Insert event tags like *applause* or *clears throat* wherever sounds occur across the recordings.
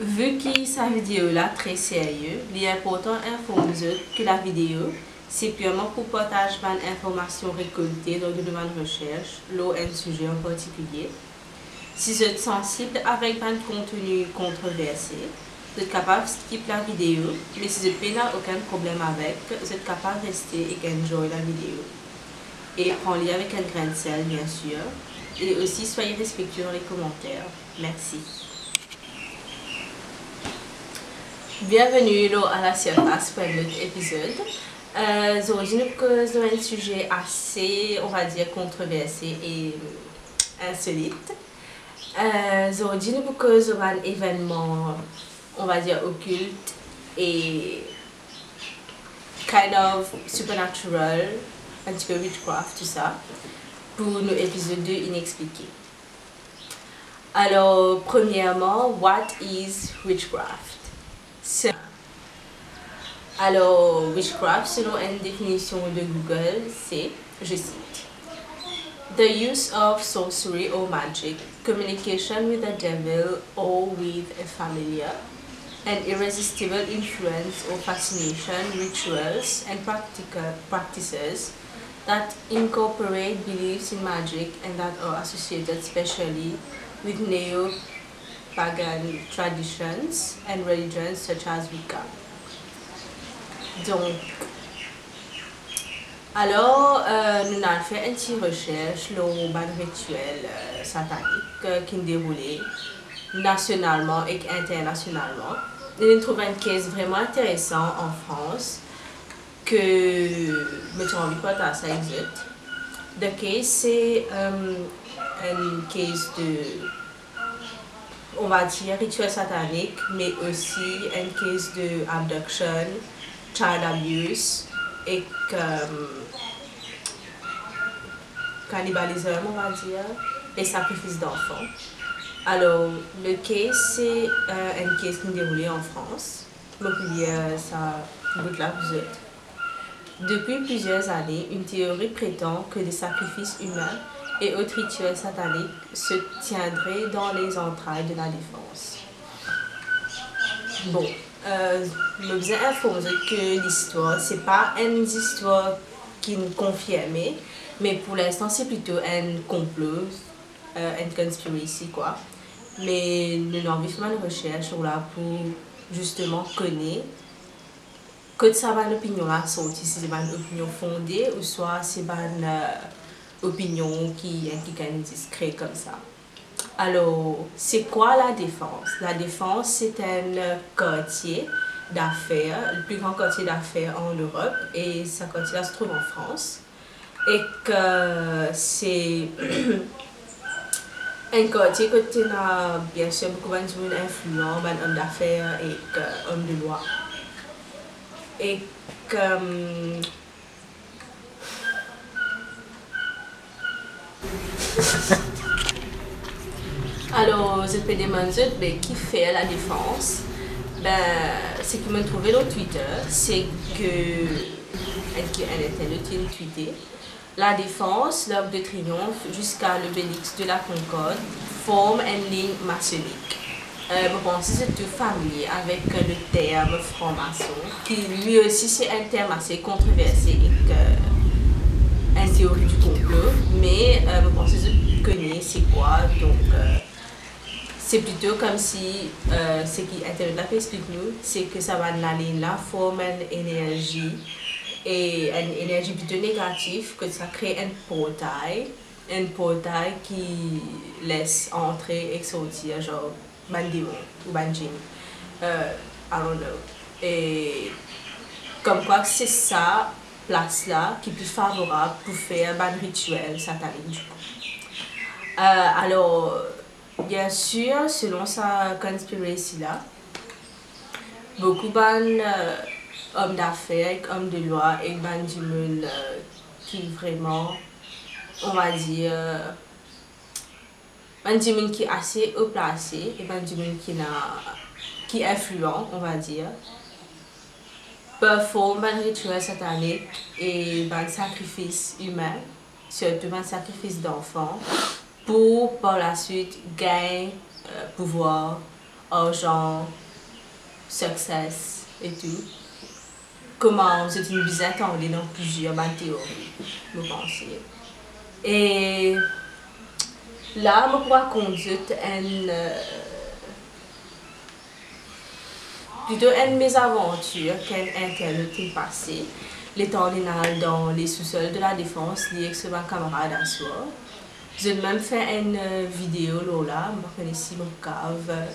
Vu que sa vidéo là très sérieux, il est important d'informer que la vidéo c'est purement pour partager des informations récoltées dans le domaine de recherche, l'eau un sujet en particulier. Si vous êtes sensible avec un contenu controversé, vous êtes capable de skipper la vidéo, mais si vous n'avez aucun problème avec, vous êtes capable de rester et enjoy la vidéo. Et prends-les avec un grain de sel, bien sûr. Et aussi, soyez respectueux dans les commentaires. Merci. Bienvenue à la surface pour un autre épisode. Euh, nous causons un sujet assez, on va dire, controversé et insolite. Euh, Aujourd'hui, nous causons un événement, on va dire, occulte et kind of supernatural, un petit peu witchcraft, tout ça, pour nos épisodes 2 inexpliqués. Alors, premièrement, what is witchcraft? Alors, witchcraft, selon une définition de Google, c'est, je cite, The use of sorcery or magic, communication with the devil or with a familiar, an irresistible influence or fascination, rituals, and practical practices that incorporate beliefs in magic and that are associated specially with neo pagan traditions and religions such as Wicca. Donc, alors, euh, nous avons fait une petite recherche sur le rituel euh, satanique euh, qui déroulé nationalement et internationalement. Et nous trouvons un cas vraiment intéressant en France que je me envie de partager ça existe. Le cas, c'est un cas de on va dire, rituel satanique, mais aussi un case de abduction, child abuse et cannibalisme, on va dire, et sacrifice d'enfants. Alors, le case, c'est euh, un case qui est déroulé en France. Donc, il y a ça, là, vous êtes. Depuis plusieurs années, une théorie prétend que les sacrifices humains et autres rituels sataniques se tiendraient dans les entrailles de la défense. Bon, euh, je vous informer que l'histoire, c'est pas une histoire qui nous confirme, mais pour l'instant, c'est plutôt un complot, euh, une conspiracy, quoi. Mais nous avons fait une recherche là pour justement connaître que ça va l'opinion là sorti, si c'est une opinion fondée ou soit c'est une euh, opinion qui est discret comme ça. Alors, c'est quoi la défense? La défense, c'est un quartier d'affaires, le plus grand quartier d'affaires en Europe, et ce quartier se trouve en France. Et que c'est *clears throat* un quartier que tu as bien sûr beaucoup d'influents, d'hommes d'affaires et d'hommes de loi. Et que *laughs* Alors, je peux demander ben, qui fait la défense. Ben, ce qui m'a trouvé sur Twitter, c'est que, elle était le tweeté, la défense, l'œuvre de triomphe jusqu'à l'obélix de la Concorde forme une ligne maçonnique. Euh, je pense que c'est familier avec le terme franc-maçon, qui lui aussi c'est un terme assez controversé et que, une théorie du complot, mais euh, que je connais c'est quoi, donc euh, c'est plutôt comme si euh, ce qui Internet explique nous, c'est que ça va aller là, forme une énergie et une énergie plutôt négative, que ça crée un portail, un portail qui laisse entrer et sortir, genre, bandimo ou banjin. Euh, I don't know. Et comme quoi c'est ça, place là, qui est plus favorable pour faire un rituel satanique du coup. Euh, alors, Bien sûr, selon sa conspiracy là, beaucoup de euh, hommes d'affaires, hommes de loi et ban du euh, qui vraiment, on va dire, ban du qui est assez haut placé et ban du monde qui, qui est influent, on va dire, peuvent faire un rituel satanique et un sacrifice humain, surtout un sacrifice d'enfants pour par la suite gagner euh, pouvoir argent, success et tout. Comment c'est une bizarre dans plusieurs théories, je pense. Et là, je pourrais conduire une, plutôt une mésaventure qu'un internet est passé. L'étant dans les sous-sols de la défense, lié avec ma camarade à soi. J'ai même fait une vidéo là, je connais mon cave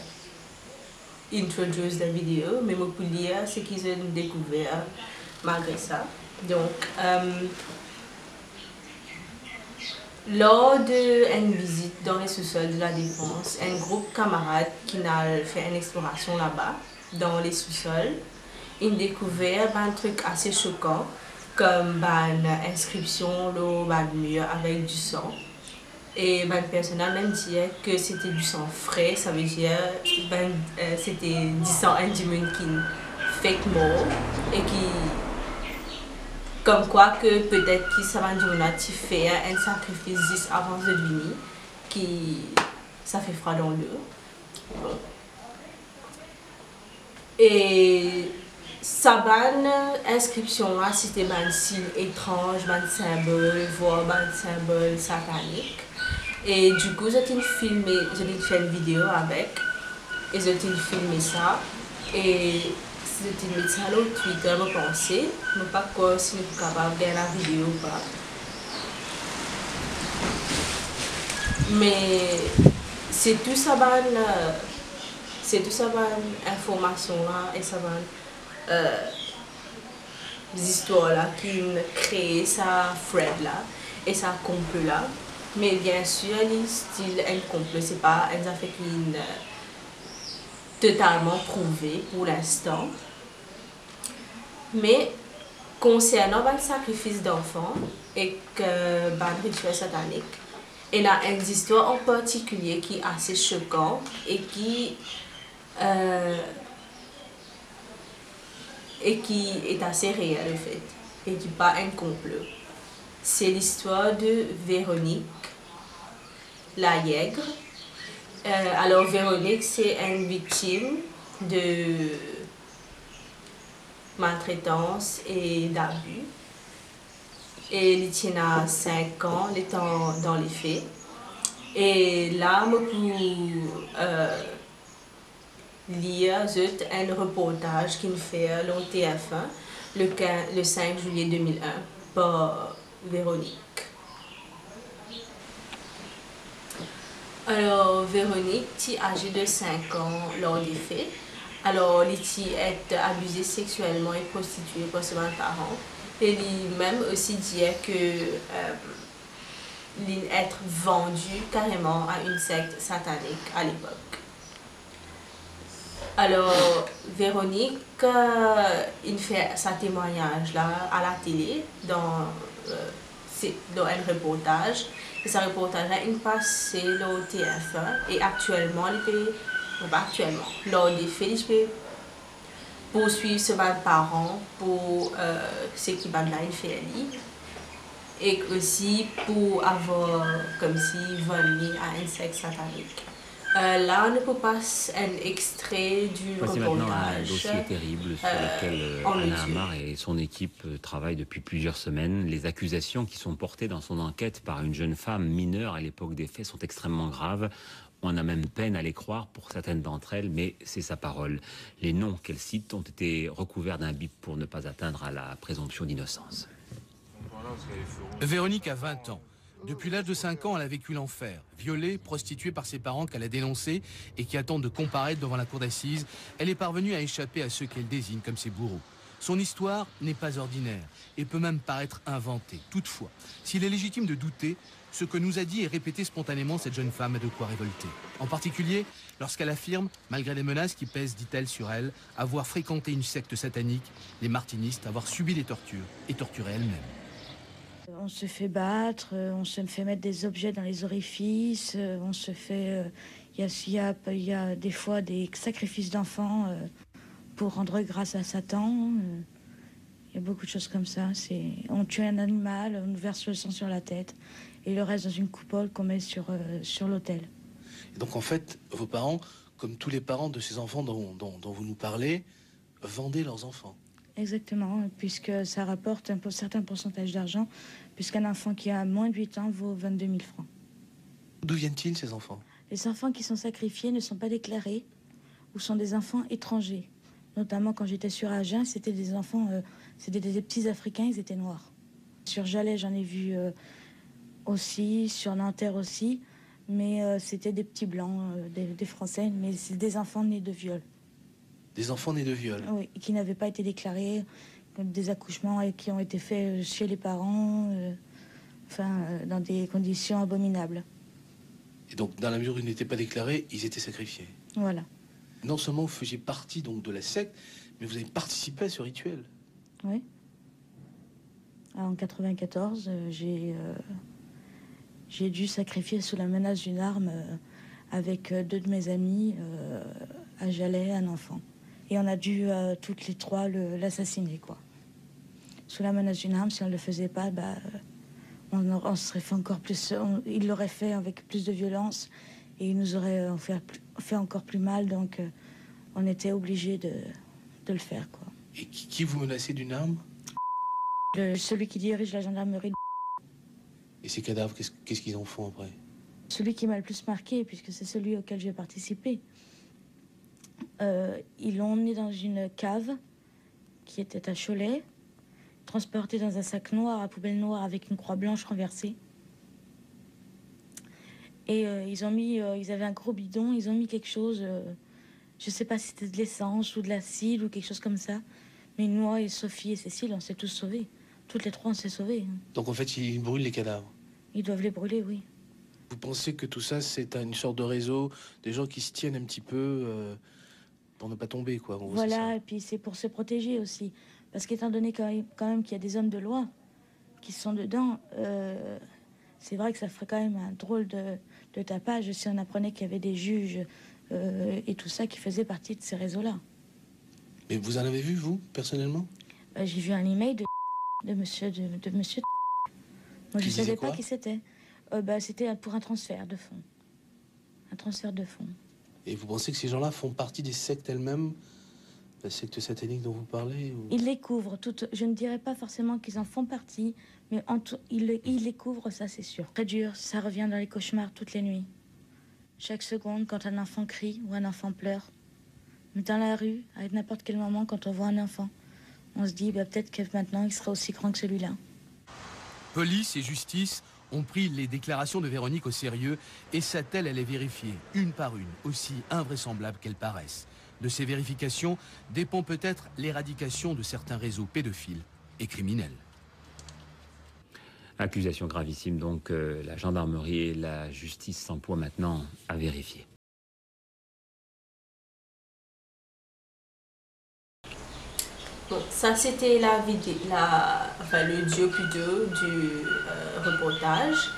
introduce la vidéo, mais je peux lire ce qu'ils ont découvert malgré ça. Donc, euh, lors d'une visite dans les sous-sols de la Défense, un groupe de camarades qui a fait une exploration là-bas, dans les sous-sols, ils ont découvert un truc assez choquant, comme une inscription dans le mur avec du sang. Et ben, personne a même dit que c'était du sang frais, ça veut dire ben, euh, c'était du sang qui fake mort et qui comme quoi que peut-être que ça va fait un sacrifice juste avant de venir qui ça fait froid dans l'eau. Et sa bonne inscription là c'était un signe étrange, un symbole, voire un symbole satanique. Et du coup, j'ai filmé, j'ai fait une vidéo avec, et j'ai filmé ça. Et j'ai mis ça sur Twitter, je pensais, mais pas quoi si je suis capable de faire la vidéo ou pas. Mais c'est tout ça, c'est tout ça, information là, et ça, euh, histoires là qui créé ça, Fred là, et ça complot là. Mais bien sûr, le style incomplet, ce n'est pas un affaire qui est totalement prouvé pour l'instant. Mais concernant le sacrifice d'enfants et que le rituel satanique, il y a une histoire en particulier qui est assez choquante et qui, euh, et qui est assez réel en fait, et qui pas un complot. C'est l'histoire de Véronique la Yègre. Euh, alors Véronique, c'est une victime de maltraitance et d'abus. Et elle tient 5 ans, étant dans les faits. Et là, euh, lire un reportage qu'il fait le TF1 le, le 5 juillet 2001 par Véronique. Alors, Véronique, âgée de 5 ans lors des faits. Alors, elle est abusée sexuellement et prostituée par ses parents. Et lui-même aussi dit que euh, être vendu carrément à une secte satanique à l'époque. Alors, Véronique, euh, il fait sa témoignage là à la télé dans, euh, dans un reportage et ce reportage-là, il passé au TF1 et actuellement, il peut, pas actuellement, lors des faits, il peut poursuivre ses parents pour euh, ce qui va là, il fait et aussi pour avoir comme si volé à un sexe satanique. Euh, là, on ne peut pas un extrait du. C'est maintenant un dossier terrible sur euh, lequel euh, Anna Hamar et son équipe travaillent depuis plusieurs semaines. Les accusations qui sont portées dans son enquête par une jeune femme mineure à l'époque des faits sont extrêmement graves. On a même peine à les croire pour certaines d'entre elles, mais c'est sa parole. Les noms qu'elle cite ont été recouverts d'un bip pour ne pas atteindre à la présomption d'innocence. Véronique a 20 ans. Depuis l'âge de 5 ans, elle a vécu l'enfer. Violée, prostituée par ses parents qu'elle a dénoncés et qui attendent de comparaître devant la cour d'assises, elle est parvenue à échapper à ceux qu'elle désigne comme ses bourreaux. Son histoire n'est pas ordinaire et peut même paraître inventée. Toutefois, s'il est légitime de douter, ce que nous a dit et répété spontanément cette jeune femme a de quoi révolter. En particulier lorsqu'elle affirme, malgré les menaces qui pèsent, dit-elle, sur elle, avoir fréquenté une secte satanique, les martinistes, avoir subi des tortures et torturé elle-même. On se fait battre, euh, on se fait mettre des objets dans les orifices, euh, on se fait. Il euh, y, a, des fois des sacrifices d'enfants pour rendre grâce à Satan. Il y a beaucoup de choses comme ça. On tue un animal, on verse le sang sur la tête et le reste dans une coupole qu'on met sur, sur l'autel. Donc en fait, vos parents comme tous les parents de ces enfants dont, vous nous parlez, vendaient leurs enfants. Exactement, puisque ça rapporte un certain pourcentage d'argent, puisqu'un enfant qui a moins de 8 ans vaut 22 000 francs. D'où viennent-ils ces enfants? Les enfants qui sont sacrifiés ne sont pas déclarés ou sont des enfants étrangers. Notamment quand j'étais sur Agen, c'était des enfants, euh, c'était des, petits Africains, ils étaient noirs. Sur Jalais, j'en ai vu euh, aussi, sur Nanterre aussi, mais euh, c'était des petits blancs, des, Français, mais c'est des enfants nés de viol. Des enfants nés de viol Oui, qui n'avaient pas été déclarés, des accouchements et qui ont été faits chez les parents, enfin, dans des conditions abominables. Et donc, dans la mesure où ils n'étaient pas déclarés, ils étaient sacrifiés Voilà non seulement vous faisiez partie donc de la secte, mais vous avez participé à ce rituel. Oui. En 94, euh, j'ai euh, j'ai dû sacrifier sous la menace d'une arme euh, avec deux de mes amis à Jalais un enfant. Et on a dû toutes les trois l'assassiner, quoi. Sous la menace d'une arme, si on ne le faisait pas, bah, on, serait fait encore plus. il l'aurait fait avec plus de violence et il nous aurait fait, fait encore plus mal. Donc, euh, on était obligé de, de, le faire. Quoi. Et qui, vous menaçait d'une arme? Celui qui dirige la gendarmerie. Et ces cadavres, qu'est-ce qu'ils en font après? Celui qui m'a le plus marqué, puisque c'est celui auquel j'ai participé. Euh, ils l'ont emmené dans une cave qui était à Cholet, transporté dans un sac noir à poubelle noire avec une croix blanche renversée. Et euh, ils ont mis, euh, ils avaient un gros bidon, ils ont mis quelque chose, euh, je sais pas si c'était de l'essence ou de l'acide ou quelque chose comme ça. Mais moi et Sophie et Cécile, on s'est tous sauvés. Toutes les trois, on s'est sauvés. Hein. Donc en fait, ils brûlent les cadavres Ils doivent les brûler, oui. Vous pensez que tout ça, c'est une sorte de réseau, des gens qui se tiennent un petit peu pour ne pas tomber, quoi. voilà, et puis c'est pour se protéger aussi. Parce qu'étant donné quand même qu'il y a des hommes de loi qui sont dedans, c'est vrai que ça ferait quand même un drôle de, de tapage si on apprenait qu'il y avait des juges euh, et tout ça qui faisaient partie de ces réseaux-là. Mais vous en avez vu, vous, personnellement? Bah, J'ai vu un email de, de monsieur. De, de monsieur Moi, je ne savais pas qui c'était. Euh, bah, c'était pour un transfert de fonds. Un transfert de fonds. Et vous pensez que ces gens-là font partie des sectes elles-mêmes la secte satanique dont vous parlez Ils les couvrent. Toutes, je ne dirais pas forcément qu'ils en font partie, mais en tout, ils, les couvrent, ça c'est sûr. Très dur, ça revient dans les cauchemars toutes les nuits. Chaque seconde, quand un enfant crie ou un enfant pleure. Mais dans la rue, à n'importe quel moment, quand on voit un enfant, on se dit bah, peut-être que maintenant il sera aussi grand que celui-là. Police et justice ont pris les déclarations de Véronique au sérieux et sa-t-elle elle est vérifiée, une par une, aussi invraisemblable qu'elles paraissent. De ces vérifications dépend peut-être l'éradication de certains réseaux pédophiles et criminels. Accusation gravissime, donc euh, la gendarmerie et la justice s'emploient maintenant à vérifier. Bon, ça c'était la vidéo, la, enfin, le duo plutôt du euh, reportage.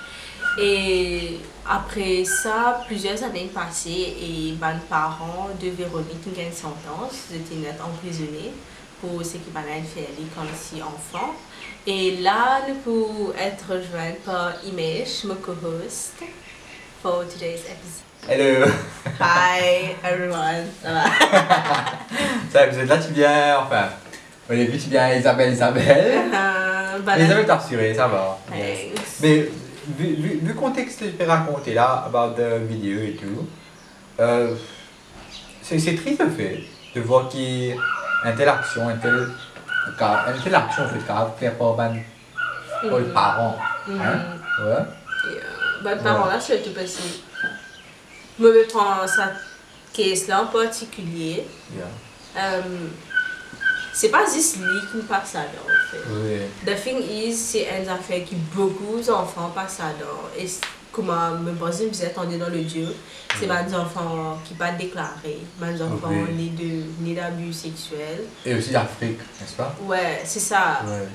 Et après ça, plusieurs années passées et ben, parents de Véronique ont une sentence, ils étaient emprisonnés pour ce qui a fait l'école si enfant. Et là, nous pouvons être rejoints par Imesh, mon co-host, for today's episode. Hello! Hi everyone! Ça va? *laughs* Ça là, tu viens, enfin, au début, tu viens Isabelle, Isabelle. *laughs* Uh, Isabelle t'a rassuré, ça va. Mais vu, vu, le contexte que je vais raconter là, about the vidéo et tout, euh, c'est triste le fait de voir qu'il y a une telle action, une telle, une telle action en fait, fait par ben, pour les parents. Mm. Hein? Ouais. Et, euh, ben, parents là, c'est tout passé. Je me prends ça case là en particulier. Yeah. Euh, c'est pas juste lui qui passe ça en fait. Oui. The thing is, c'est une affaire qui beaucoup d'enfants passent ça Et comme me posé, vous attendez dans le Dieu, c'est pas des enfants qui pas déclarés, des enfants nés de nés d'abus sexuels. Et aussi d'Afrique, n'est-ce pas? Ouais, c'est ça. Ouais.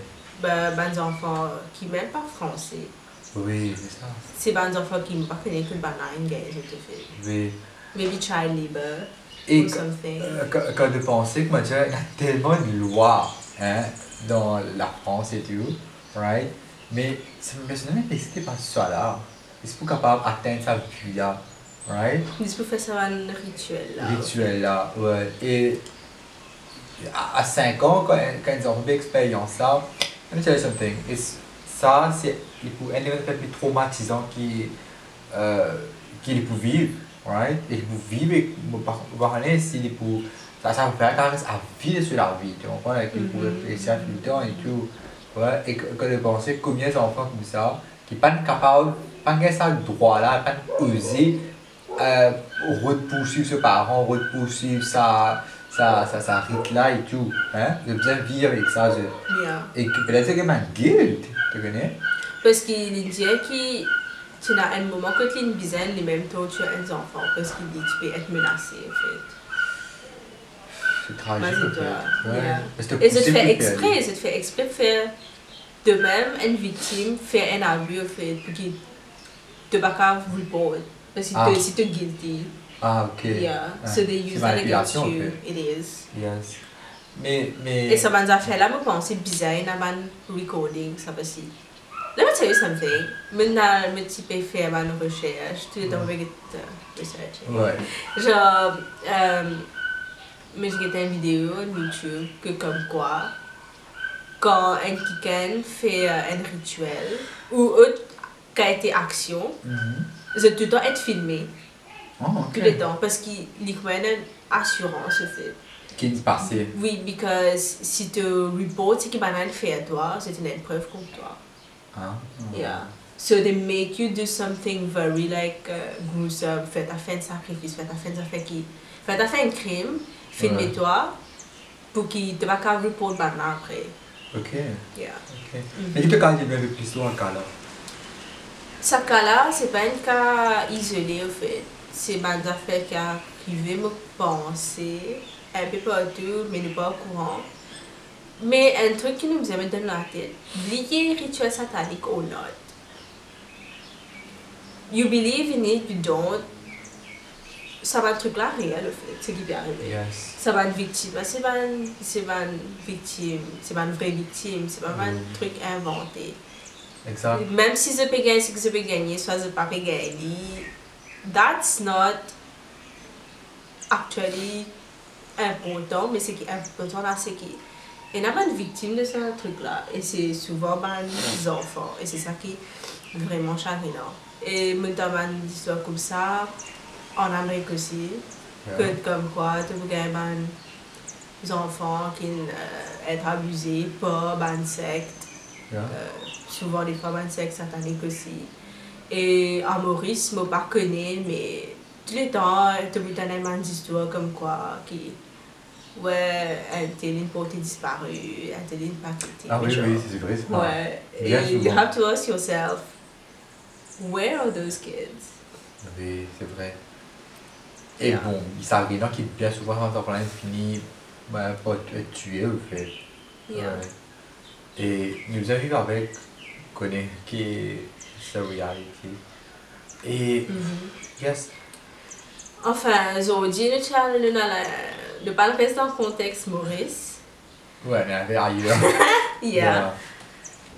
Ben, des enfants qui même pas français. Oui, c'est ça. C'est des enfants qui ne pas connaissent que le banane, je te fais. Oui. Maybe child labor. Et euh, quand, de penser que moi, il y a tellement de lois hein, dans la France et tout, right? Mais ça me personnellement, c'était pas ça là. Est-ce que capable d'atteindre sa vie Right? Ils peuvent faire ça un rituel là. Rituel là, ouais. Et à 5 ans, quand, quand ils ont une expérience là, let me tell you something. Et ça, c'est un événement plus traumatisant qui, euh, qu'ils peuvent vivre. Right? Et voir si ils peuvent. Ça, ça quand même à vivre sur la vie. Tu comprends? Avec les pour réfléchir tout le temps et tout. Ouais. Et que, que de penser combien d'enfants comme ça, qui pas capables, pas ça le droit là, pas oser euh, repousser ses parents, repousser sa, sa, sa, sa rite là et tout. Hein? De vivre avec ça. Je... Yeah. Et peut-être c'est comme un guilt, tu connais? Parce qu'il dit que tu as un moment que tu es une bizaine, les mêmes temps tu as un enfant, parce qu'il dit que tu peux être menacé en fait. C'est tragique. Ouais. Yeah. Et c'est fait exprès, c'est fait exprès de faire de même une victime fait un abus en fait, pour qu'il ne pas vous le Parce que ah. c'est guilty. Ah, ok. Yeah. Ah. So they use that against you. It is. Yes. Mais, mais... Et ça m'a fait là, je pense, c'est bizarre, il y a un recording, ça aussi. Let me tell you something. Maintenant, je petit peu faire une recherche. Tu es dans le research. Ouais. Genre, euh, mais j'ai une vidéo sur YouTube que comme quoi, quand un quelqu'un fait un rituel ou autre qui a été action, mm -hmm. c'est tout le temps être filmé. Oh, okay. Tout le temps. Parce qu'il y a une assurance, fait. Qui est passé. Oui, parce que si tu reportes ce qui va fait à toi, c'est une preuve contre toi. Ah. Yeah. So they make you do something very like uh, gruesome. Faites à faire un sacrifice, faites à faire un fait qui, faites à faire un crime, filmez-toi pour qu'il te va pas report maintenant après. Ok. Yeah. Ok. Mais tu quand il y avait plus loin cas là. Ce cas-là, c'est pas un cas isolé en fait. C'est une affaire qui arrivée, me penser un peu partout, mais ne pas au courant. Mais un truc qui nous amène dans la tête, oubliez rituel satanique ou not. You believe in it, you don't. Ça va être truc là réel, en fait, ce qui peut arriver. Yes. Ça va être victime. C'est pas une, c'est pas une victime, c'est pas une vraie victime, c'est pas un Mm. truc inventé. Exact. Même si je peux gagner ce que je peux gagner, soit je pas peux gagner, that's not actually important, mais ce qui est important là, c'est qu'il y a pas une victime de ce truc-là. Et c'est souvent ben, les enfants. Et c'est ça qui est vraiment chagrinant. Et maintenant, une histoire comme ça, en Amérique aussi, que comme quoi, tu gagner ben, des enfants qui euh, être abusés par ben, secte. Yeah. Euh, souvent des fois, ben, secte satanique aussi. Et en Maurice, je ne pas connais, mais tous les temps, tu peux tellement d'histoires comme quoi qui ouais, un téléphone porté disparu, un téléphone pas quitté. Ah oui, genre. oui, c'est vrai. c'est Ouais, Bien et you have to ask yourself, where are those kids? Oui, c'est vrai. Et Yeah. bon, il s'arrive gens qui bien souvent quand on finit bah, par être tués au fait. Yeah. Ouais. Et nous avons avec connaît qui est la réalité. Et Mhm. yes, Enfin, aujourd'hui, nous allons pas rester le contexte Maurice. ouais, mais avec ailleurs. *laughs* Yeah.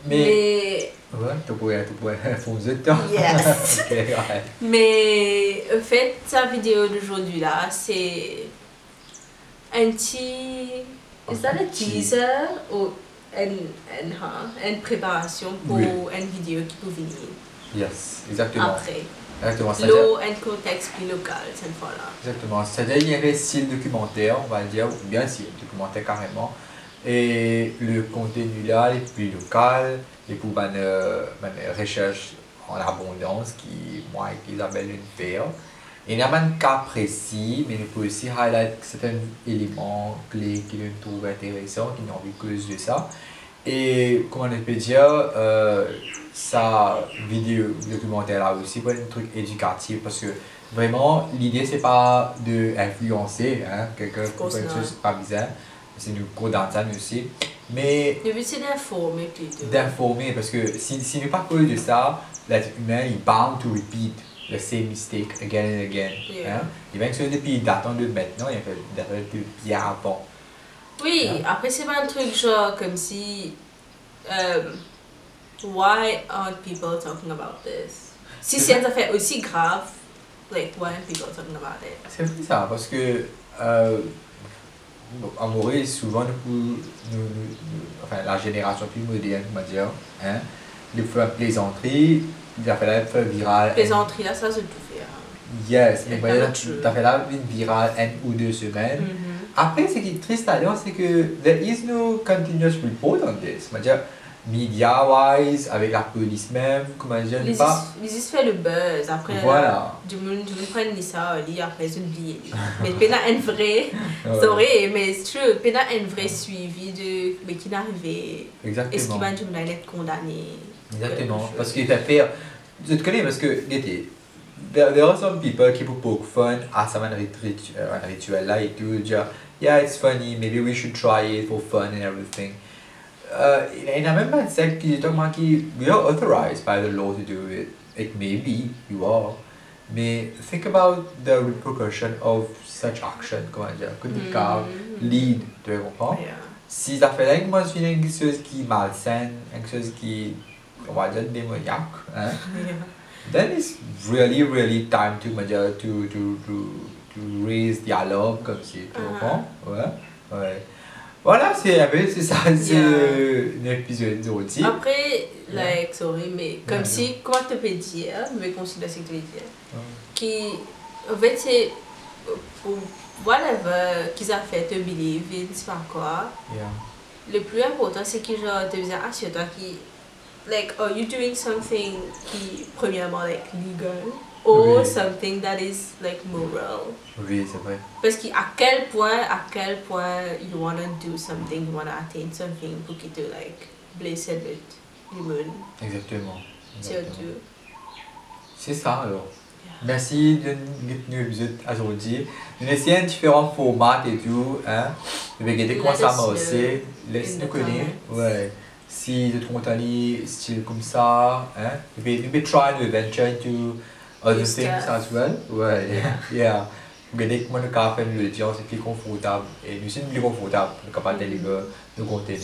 Mais, Mais, ouais, tu pourrais, tu pourrais. Yes. *laughs* ok, ouais. mais, en fait, sa vidéo d'aujourd'hui là, c'est un petit. Is that a Un petit- teaser ou une, une, hein, une préparation pour Oui. une vidéo qui peut venir Yes, exactement. après? Exactement. L'eau, un contexte plus local cette fois-là. Exactement. C'est-à-dire qu'il y a un documentaire, on va dire, ou bien si documentaire carrément. Et le contenu là est plus local, et pour une, une recherche en abondance qui, moi et Isabelle, une faire. Et il n'y a pas de cas précis, mais on peut aussi highlight certains éléments clés qui nous trouvent intéressants, qui n'ont vu cause de ça. Et comment on peut dire, euh, sa vidéo documentaire là aussi, pour un truc éducatif, parce que vraiment, l'idée c'est pas d'influencer hein, quelqu'un pour course faire une not. chose pas bizarre, c'est nous cours d'entendre aussi, mais Le but c'est d'informer plutôt. d'informer, parce que si, si nous pas cause de ça, l'être humain il bound to repeat the same mistake again and again. Yeah. Hein? Il y a quelque chose depuis datant de maintenant, il y a fait datant de bien avant. Oui, Yeah. après c'est pas un truc genre comme si. euh, why aren't people talking about this? Si c'est une affaire aussi grave, like why people talking about it? C'est vrai ça, parce que euh, Maurice, souvent, nous, nous, nous, enfin, la génération plus moderne, on va dire, hein, les faire plaisanterie, il a fait la faire virale. Plaisanterie, là, ça, c'est tout fait. Hein. Yes, mais tu as fait là une virale une ou deux semaines. Mm -hmm. Après, ce qui est triste d'ailleurs, c'est que there is no continuous report on this. On va dire, media-wise, avec la police même, comment dire, ils pas... Ils se fait le buzz, après, voilà. du monde, du monde prend ça, dit après, ils oublient. mais Pena un vrai, sorry, mais c'est true, Pena un vrai suivi de, mais qui n'arrivait, Exactement. est-ce qu'il va monde être condamné. Exactement, parce qu'il t'a fait, je te connais, parce que, l'été, there, there are some people qui poke fun à ce rituel là et tout, dire, yeah, it's funny, maybe we should try it for fun and everything. Uh, and I remember it said about कि we are authorized by the law to do it. It may be you are, May think about the repercussion of such action. Comment dire que cas lead, tu comprends? Si ça fait là moi je suis quelque chose qui malsaine, quelque chose qui on va dire démoniaque, hein? *laughs* then it's really really time to to to to to raise dialogue comme si tu comprends? Ouais, ouais. Voilà, c'est c'est ça, *laughs* c'est un épisode de Après, like, sorry, mais comme si, comment tu peux dire, mais considère ce que tu veux dire, qui, en fait, c'est pour whatever qu'ils ont fait, te believe c'est pas quoi. Le plus important, c'est que genre, te dire, assure-toi qui, like, are you doing something qui, premièrement, like, legal? Or oui. something that is like moral. Oui, c'est vrai. Parce qu'à quel point, à quel point you want to do something, you want to attain something pour qu'il te like blesse le humain. Exactement. C'est ça alors. Yeah. Merci de nous visiter aujourd'hui. Nous essayons différents formats et tout. Hein. Nous vais regarder comment ça marche. Laisse-nous connaître. Ouais. Si tu trouves un style comme ça, hein. Nous vais try to venture into other things as well. Ouais, yeah. *laughs* yeah. Regardez comment le café nous le dit, c'est plus confortable. Et nous sommes plus confortables, nous sommes capables de lire le contenu.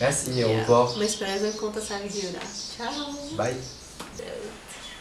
Merci, yeah. au revoir. Mais j'espère que vous avez ça vidéo là. Ciao. Bye.